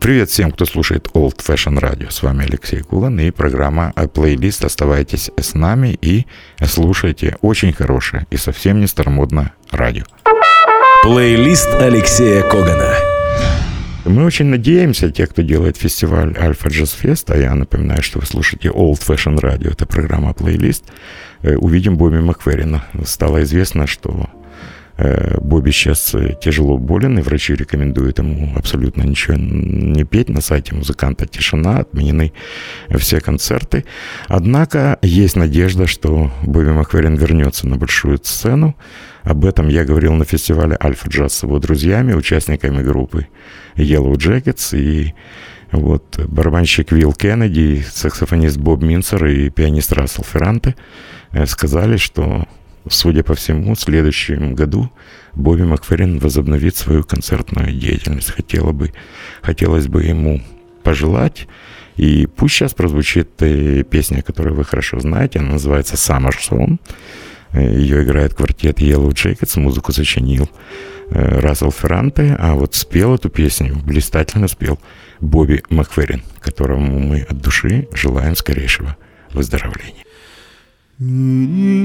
Привет всем, кто слушает Old Fashion Radio. С вами Алексей Кулан и программа плейлист. Оставайтесь с нами и слушайте очень хорошее и совсем не старомодное радио. Плейлист Алексея Когана. Мы очень надеемся, те, кто делает фестиваль Альфа Джаз Фест, а я напоминаю, что вы слушаете Old Fashion Radio, это программа плейлист, э, увидим Бобби Макферрина. Стало известно, что э, Бобби сейчас э, тяжело болен, и врачи рекомендуют ему абсолютно ничего не петь. На сайте музыканта тишина, отменены все концерты. Однако есть надежда, что Бобби Макферрин вернется на большую сцену. Об этом я говорил на фестивале Альфа Джаз с его друзьями, участниками группы Yellow Jackets и вот барабанщик Вилл Кеннеди, саксофонист Боб Минцер и пианист Рассел Ферранте э, сказали, что, судя по всему, в следующем году Бобби Макферрин возобновит свою концертную деятельность. Хотела бы, хотелось бы ему пожелать. И пусть сейчас прозвучит э, песня, которую вы хорошо знаете, она называется «Summer Song». Ее играет квартет Yellow Jackets, музыку сочинил э, Рассел Ферранте, а вот спел эту песню, блистательно спел Бобби Макферрин, которому мы от души желаем скорейшего выздоровления. Бобби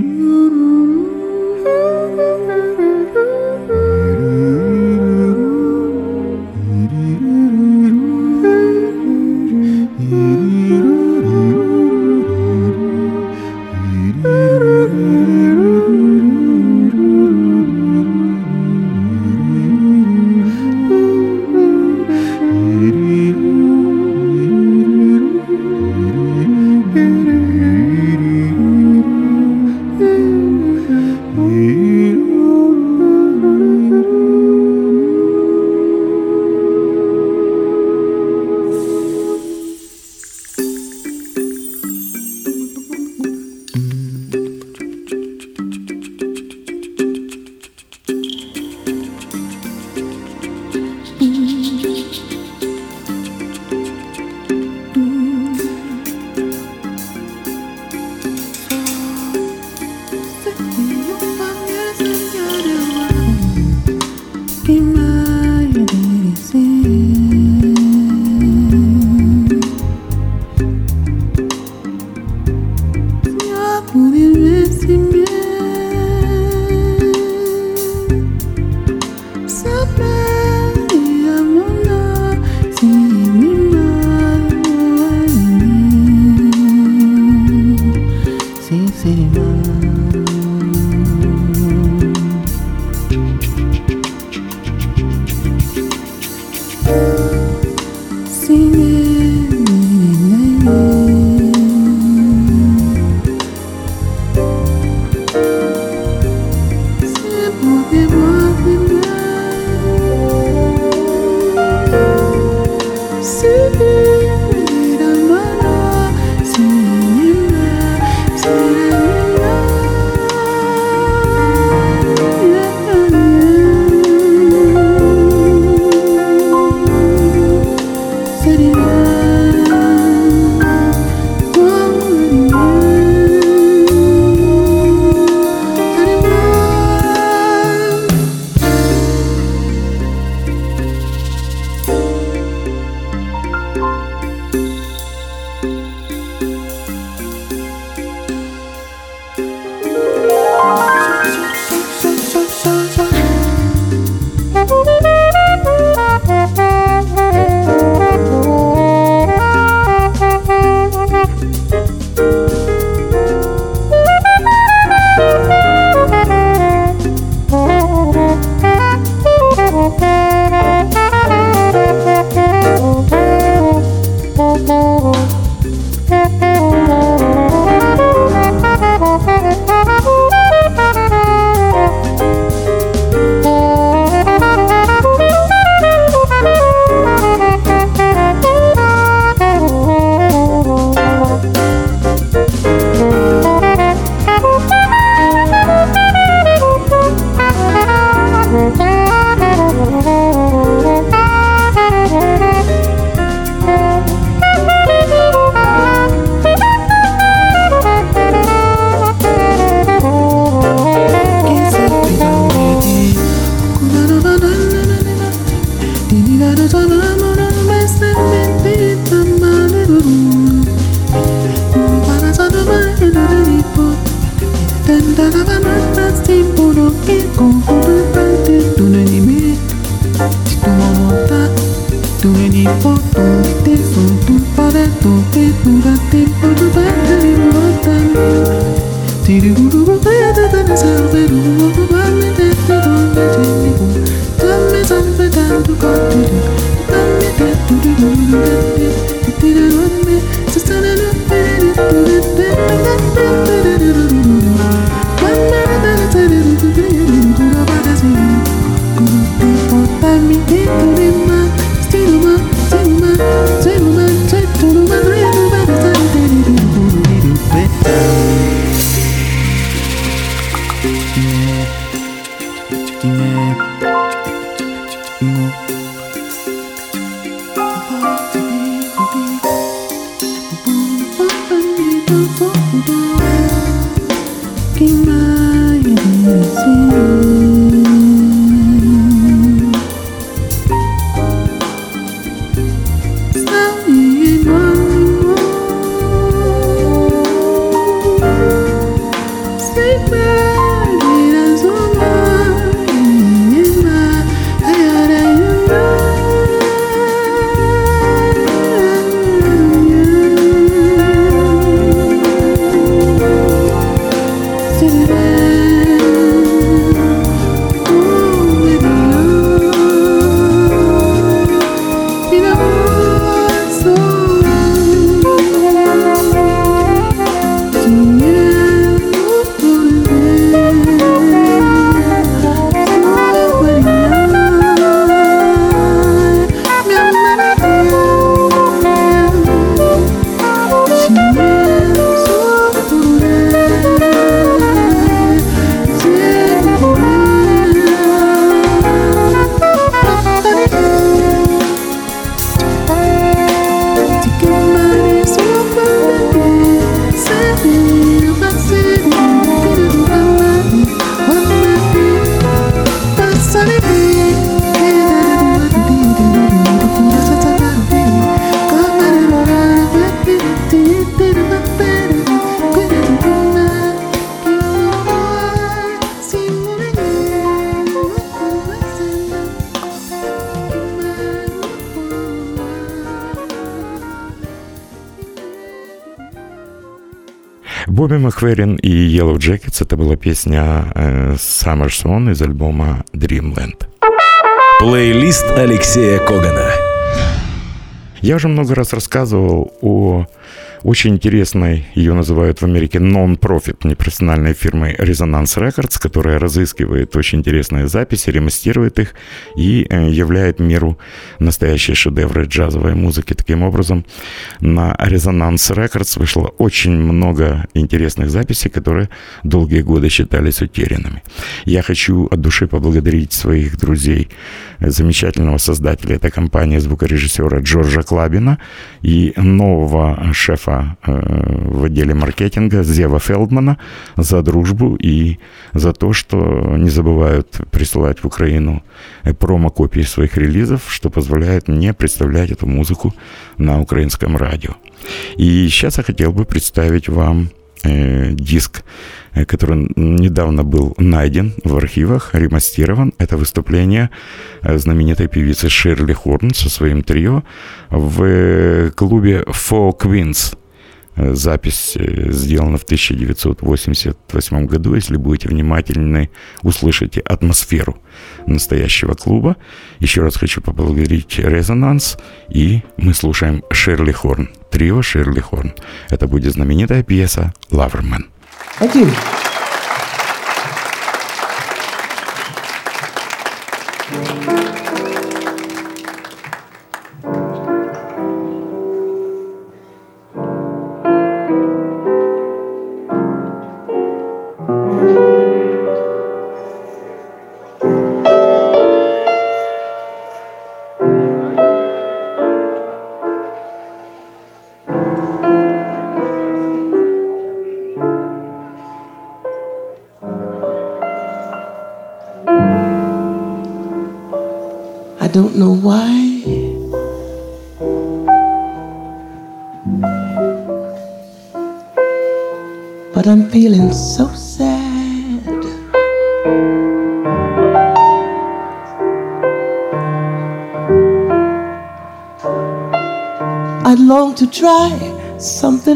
Do do do do do. Макферрин и Yellow Jackets это была песня э, Summer Song из альбома Dreamland. Плейлист Алексея Когана. Я уже много раз рассказывал о очень интересной, ее называют в Америке non-profit, непрофессиональной фирмой Resonance Records, которая разыскивает очень интересные записи, ремастирует их и э, являет миру настоящие шедевры джазовой музыки. Таким образом, на Resonance Records вышло очень много интересных записей, которые долгие годы считались утерянными. Я хочу от души поблагодарить своих друзей, замечательного создателя этой компании, звукорежиссера Джорджа Клабина и нового шефа Э, в отделе маркетинга Зева Фелдмана за дружбу и за то, что не забывают присылать в Украину промо-копии своих релизов, что позволяет мне представлять эту музыку на украинском радио. И сейчас я хотел бы представить вам э, диск Э, который недавно был найден в архивах, ремастирован. Это выступление знаменитой певицы Ширли Хорн со своим трио в клубе Four Queens. Э, запись сделана в 1988 году. Если будете внимательны, услышите атмосферу настоящего клуба. Еще раз хочу поблагодарить Резонанс. И мы слушаем Ширли Хорн. Трио Ширли Хорн. Это будет знаменитая пьеса «Лавермен». Thank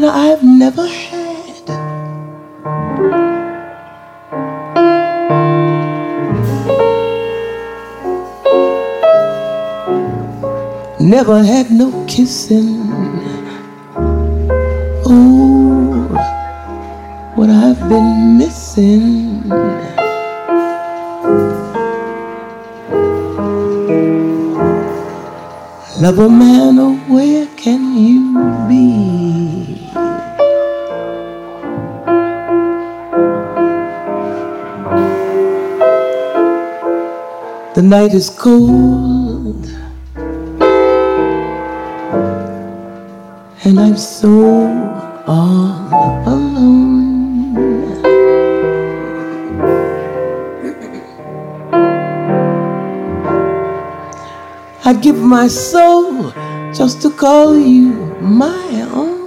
I've never had. never had no kissing. Oh, what I've been night is cold and I'm so all alone. I'd give my soul just to call you my own.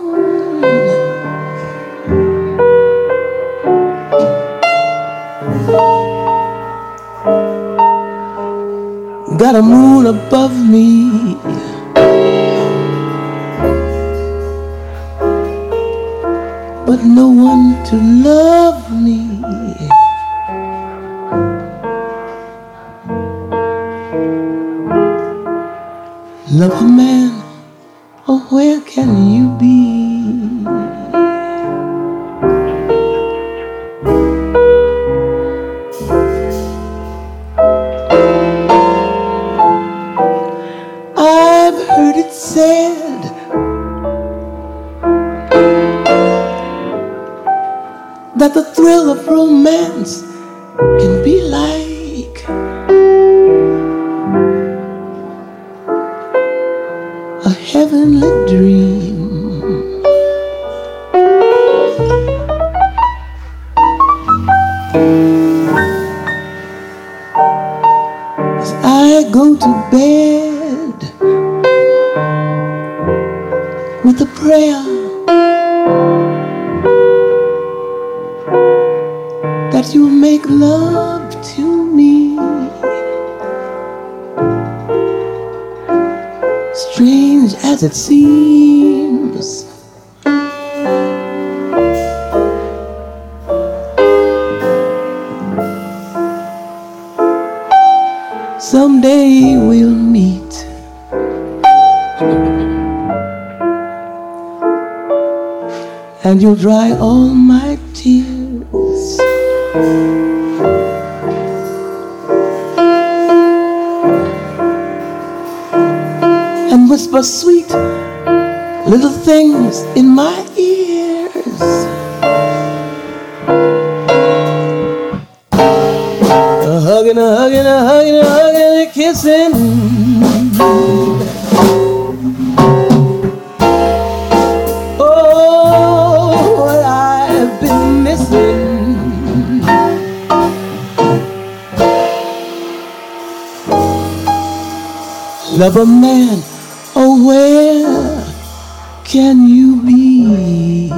That you'll make love to me. Strange as it seems. Someday we'll meet. And you'll dry all my. And whisper sweet little things in my Love a man, oh, where can you be?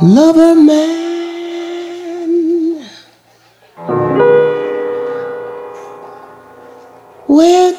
Lover man, where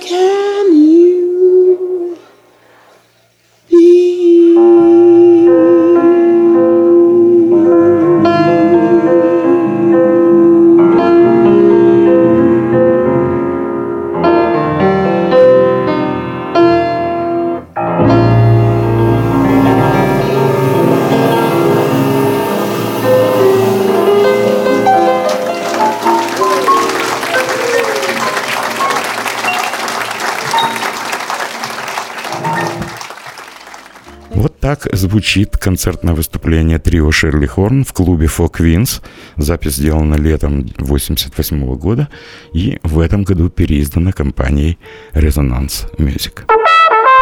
звучит концертное выступление трио Шерли Хорн в клубе Four Queens. Запись сделана летом 1988 года и в этом году переиздана компанией Resonance Music.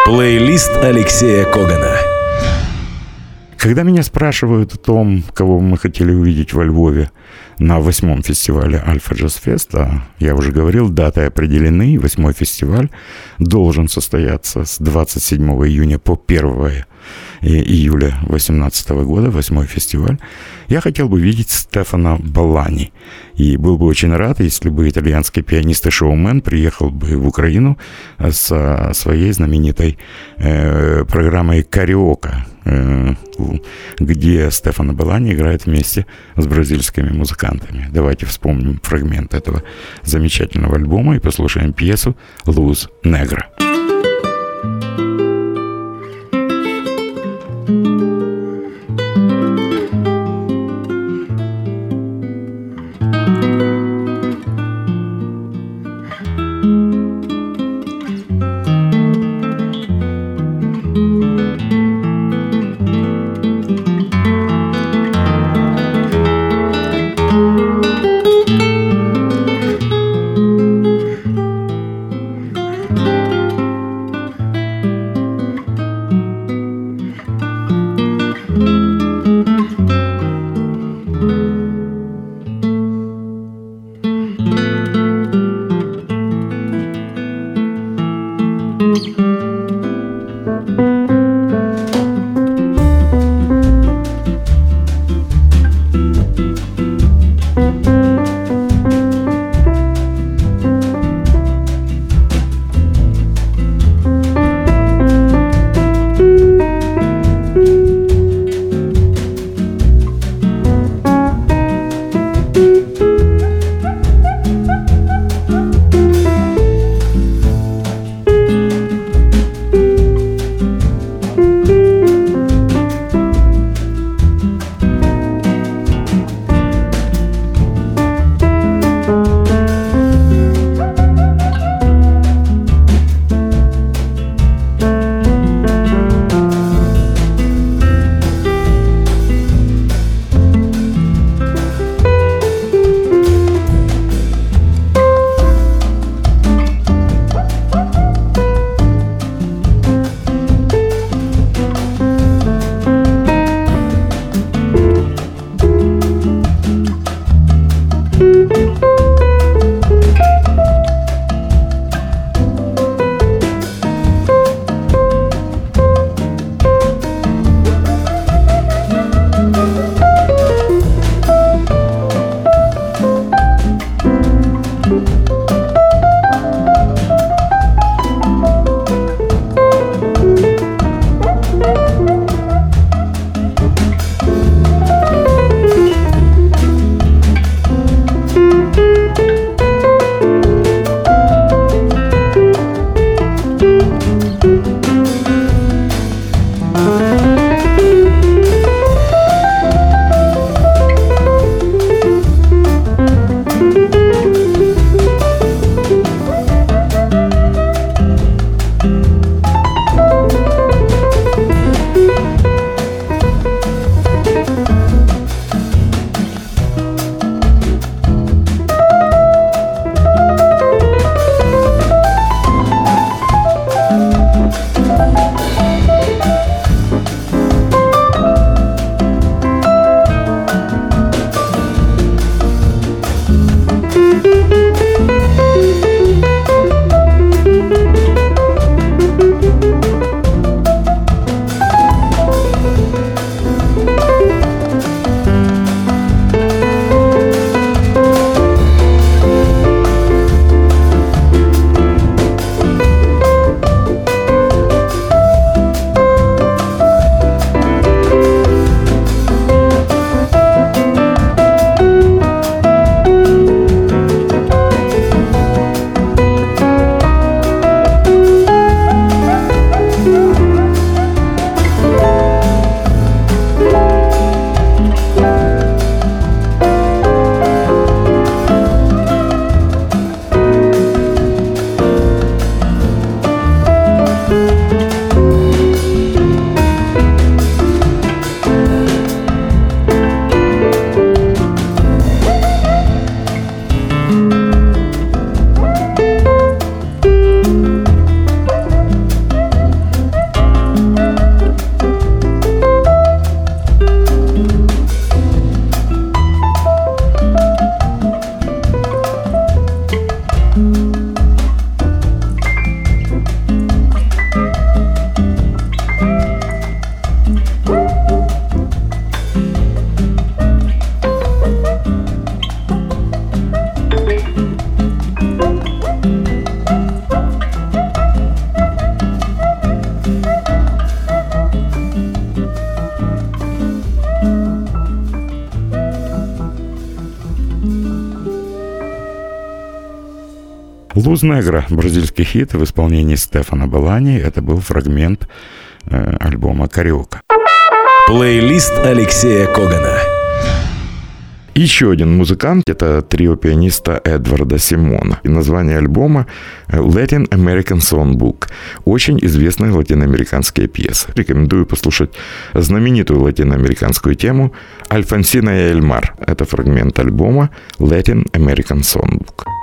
Плейлист Алексея Когана. Когда меня спрашивают о том, кого мы хотели увидеть во Львове на восьмом фестивале Альфа Джаз Феста, я уже говорил, даты определены, восьмой фестиваль должен состояться с 27 июня по 1 июля 2018 года, восьмой фестиваль, я хотел бы видеть Стефана Балани. И был бы очень рад, если бы итальянский пианист и шоумен приехал бы в Украину со своей знаменитой э, программой «Кариока», э, где Стефано Балани играет вместе с бразильскими музыкантами. Давайте вспомним фрагмент этого замечательного альбома и послушаем пьесу «Луз Негра». «Луз Негра» – бразильский хит в исполнении Стефана Балани. Это был фрагмент э, альбома «Кариока». Плейлист Алексея Когана. Еще один музыкант – это трио пианиста Эдварда Симона. И название альбома Latin American Songbook. Очень известные латиноамериканские пьесы. Рекомендую послушать знаменитую латиноамериканскую тему «Альфонсина и Эльмар». Это фрагмент альбома Latin American Songbook.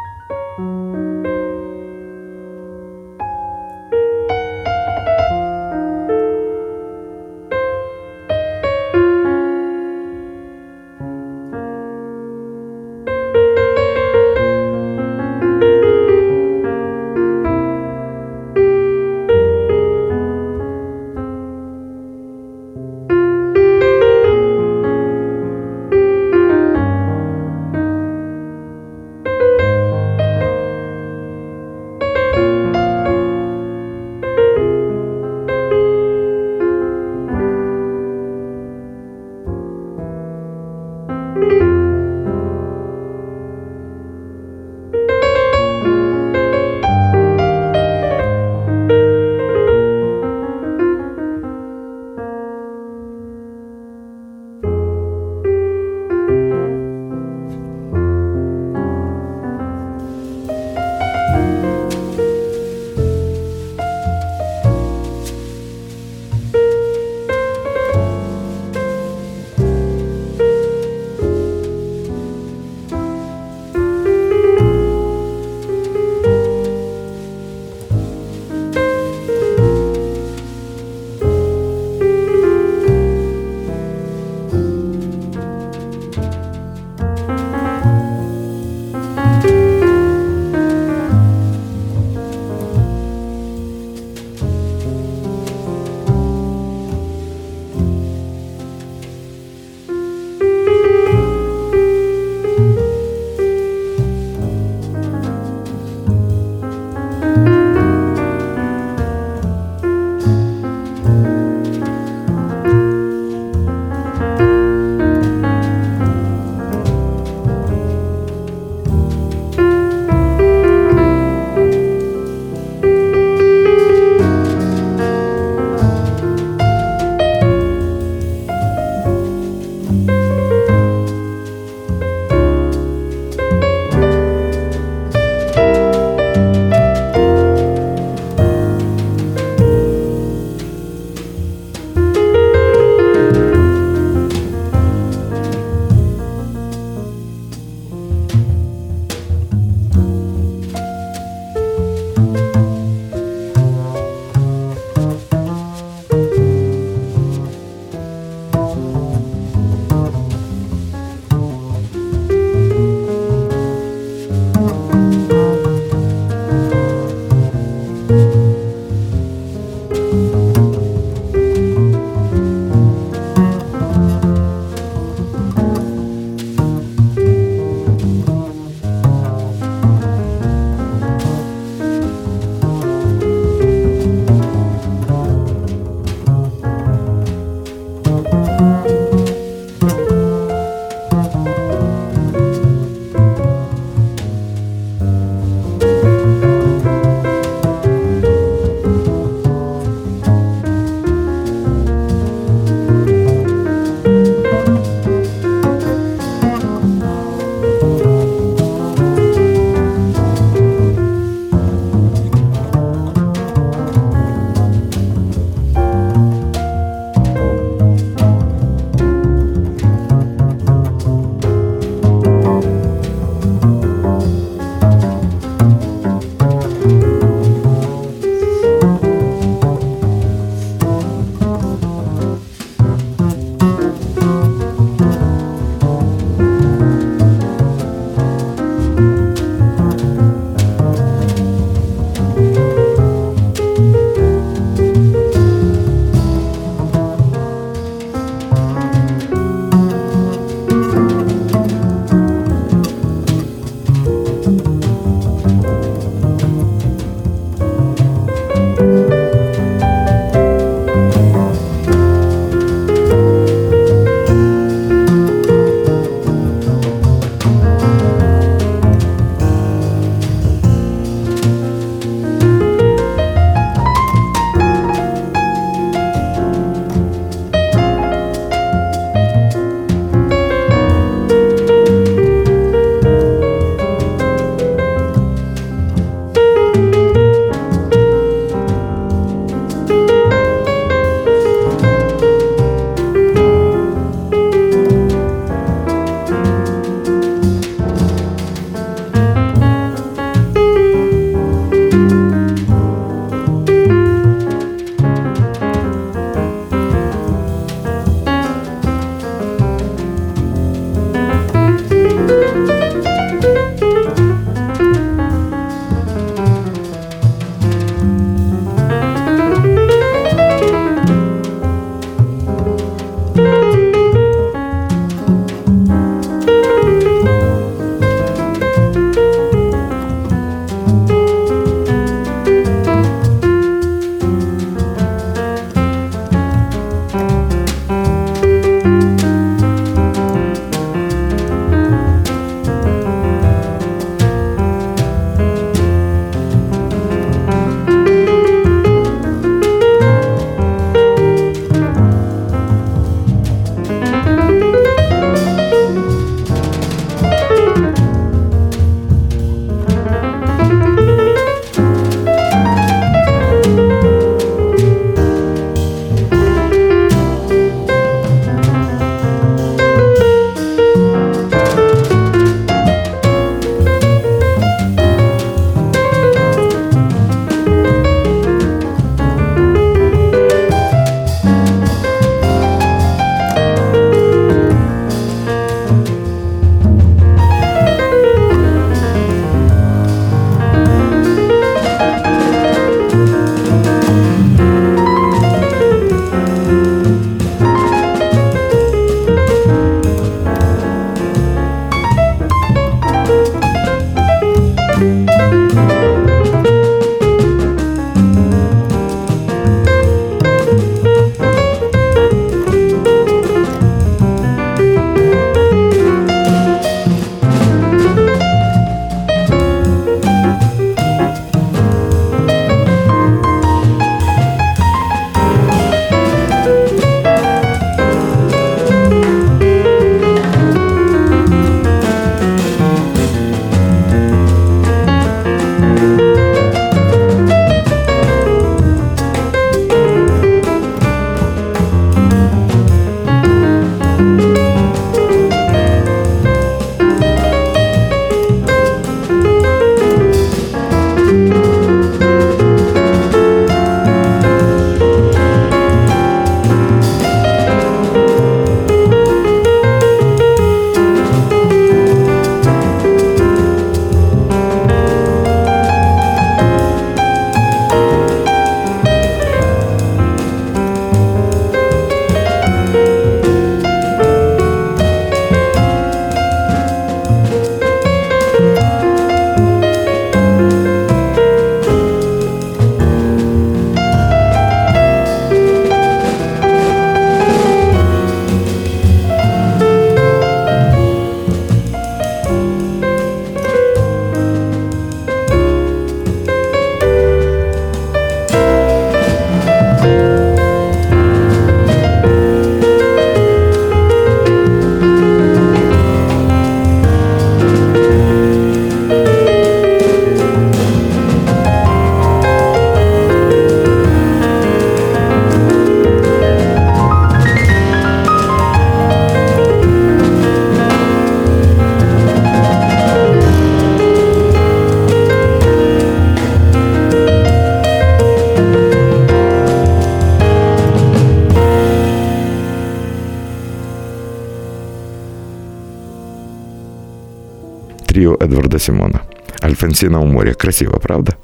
Эдварда Симона. Альфонсина у моря. Красиво, правда?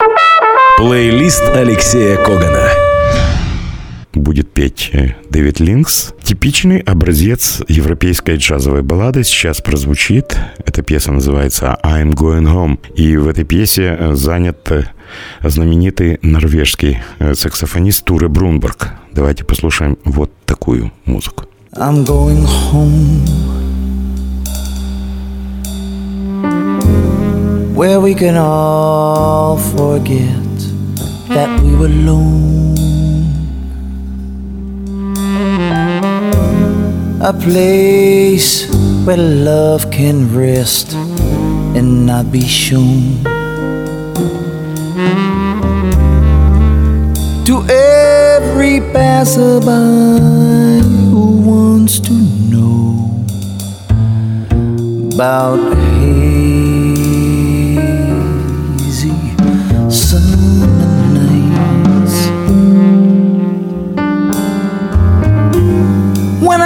Плейлист Алексея Когана. Будет петь э, Дэвид Линкс. Типичный образец европейской джазовой баллады сейчас прозвучит. Эта пьеса называется «I'm Going Home». И в этой пьесе э, занят э, знаменитый норвежский саксофонист Туре Брунберг. Давайте послушаем вот такую музыку. I'm going home Where we can all forget that we were alone. A place where love can rest and not be shown. To every passerby who wants to know about hazy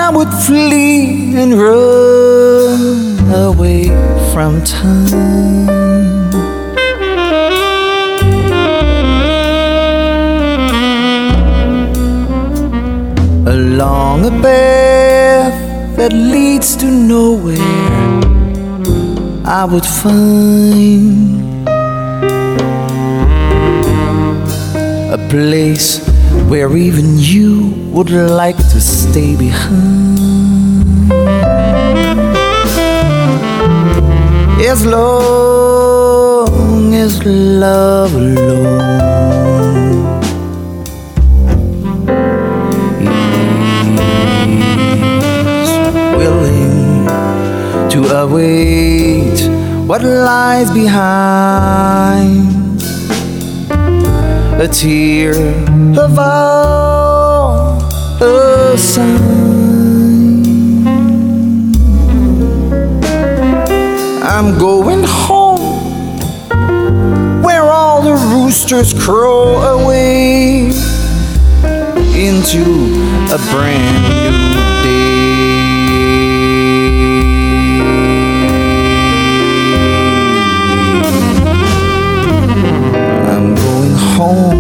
I would flee and run away from time. along a path that leads to nowhere, I would find a place where even you would like to stay behind. As long as love alone is willing to await what lies behind. A tear of all a sign. I'm going home where all the roosters crow away into a brand new 어.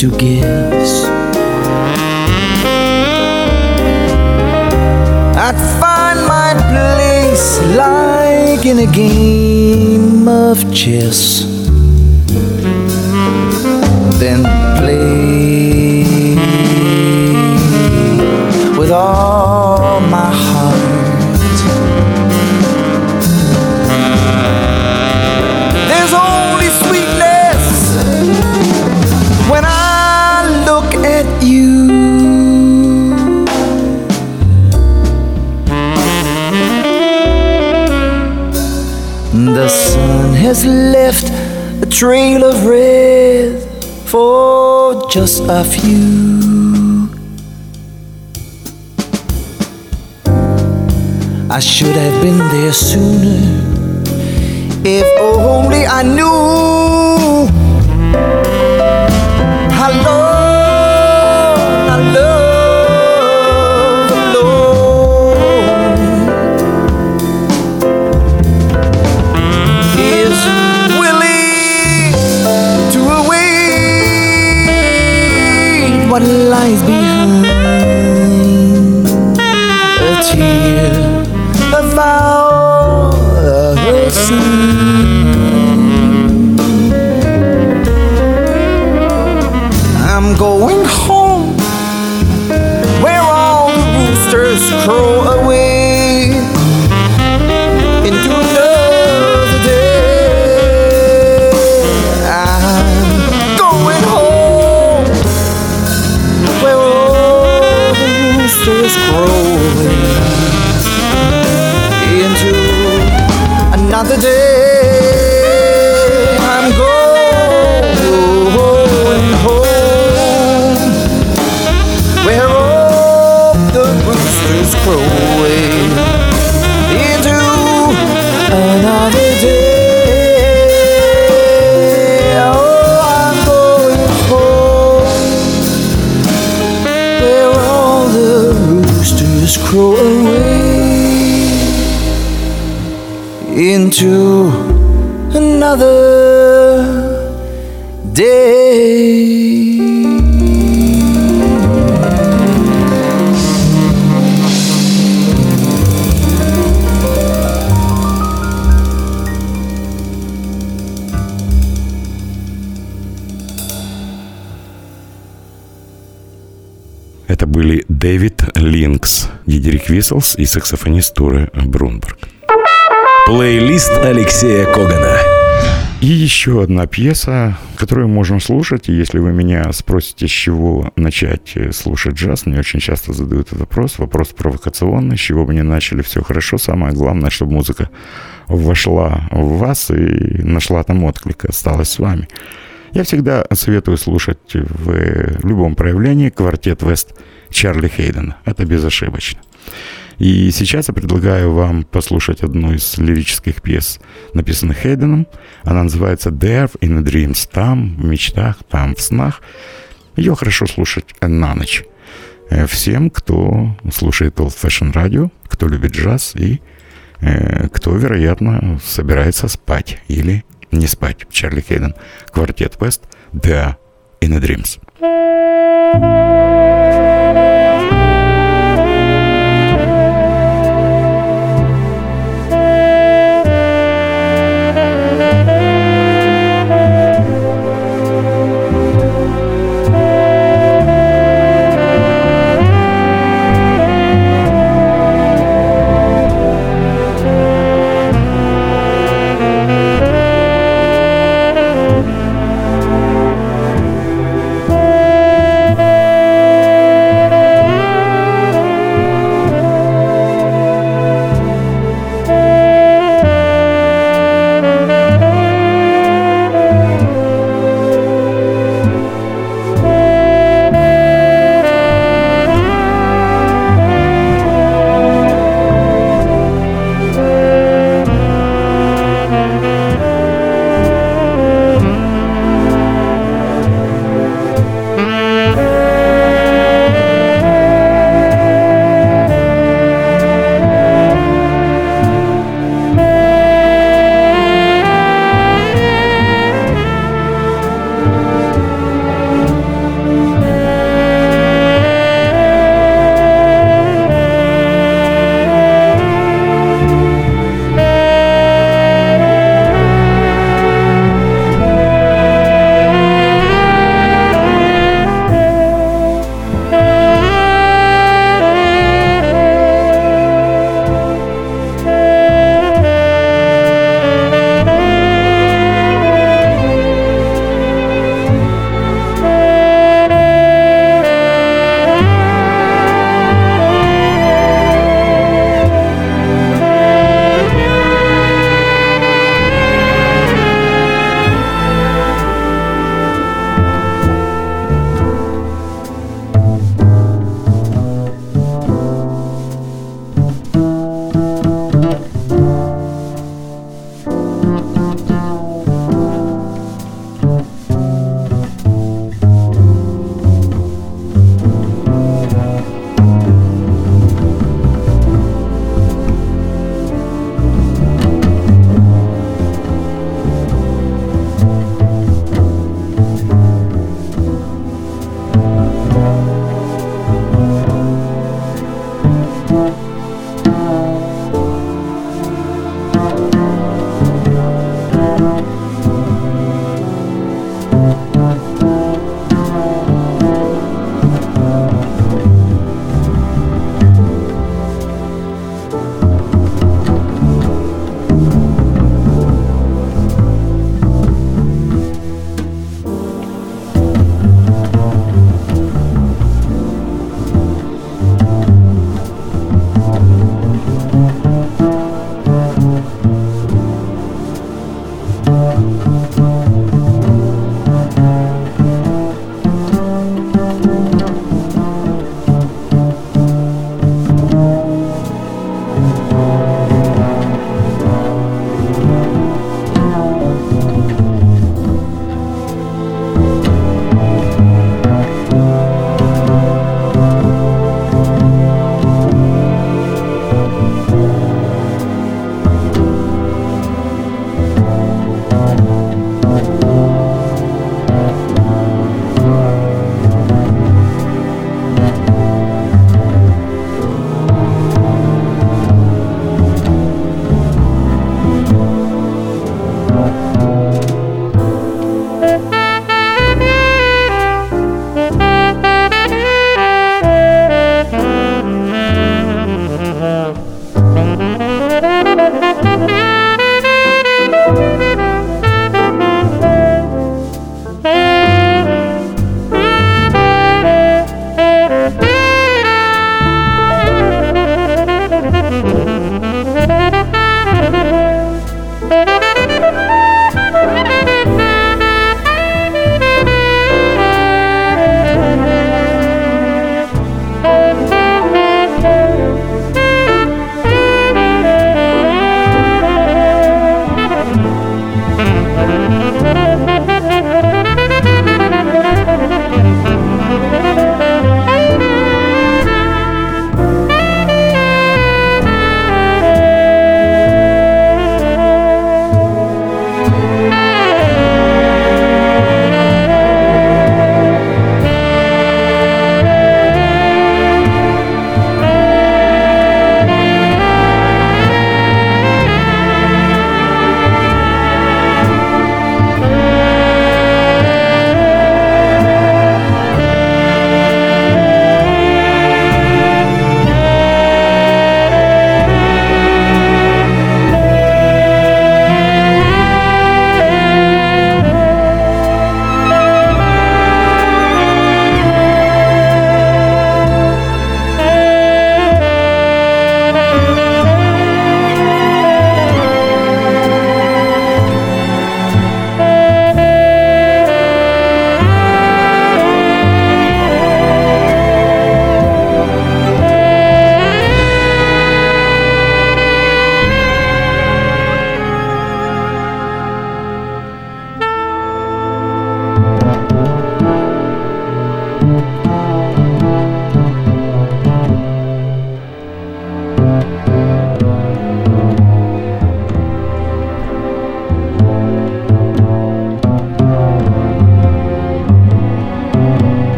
To guess. I'd find my place like in a game of chess. Trail of red for just a few. I should have been there sooner if only I knew Дэвид Линкс, Дидерик Висселс и саксофонист Туре Брунберг. Плейлист Алексея Когана. И еще одна пьеса, которую можем слушать. Если вы меня спросите, с чего начать э, слушать джаз, мне очень часто задают этот вопрос. Вопрос провокационный, с чего бы не начали, все хорошо. Самое главное, чтобы музыка вошла в вас и нашла там отклик, осталась с вами. Я всегда советую слушать в любом проявлении квартет Вест Чарли Хейдена. Это безошибочно. И сейчас я предлагаю вам послушать одну из лирических пьес, написанных Хейденом. Она называется «There in Dreams». Там, в мечтах, там, в снах. Ее хорошо слушать на ночь. Э, Всем, кто слушает Old Fashion Radio, кто любит джаз и э, кто, вероятно, собирается спать или не спать. Чарли Хейден, квартет Вест, «There in the Dreams».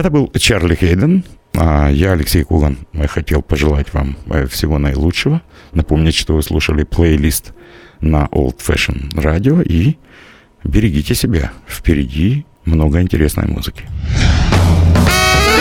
Это был Чарли Хейден. А я, Алексей Куган, хотел пожелать вам э, всего наилучшего. Напомнить, что вы слушали плейлист на Old Fashion Radio и берегите себя. Впереди много интересной музыки.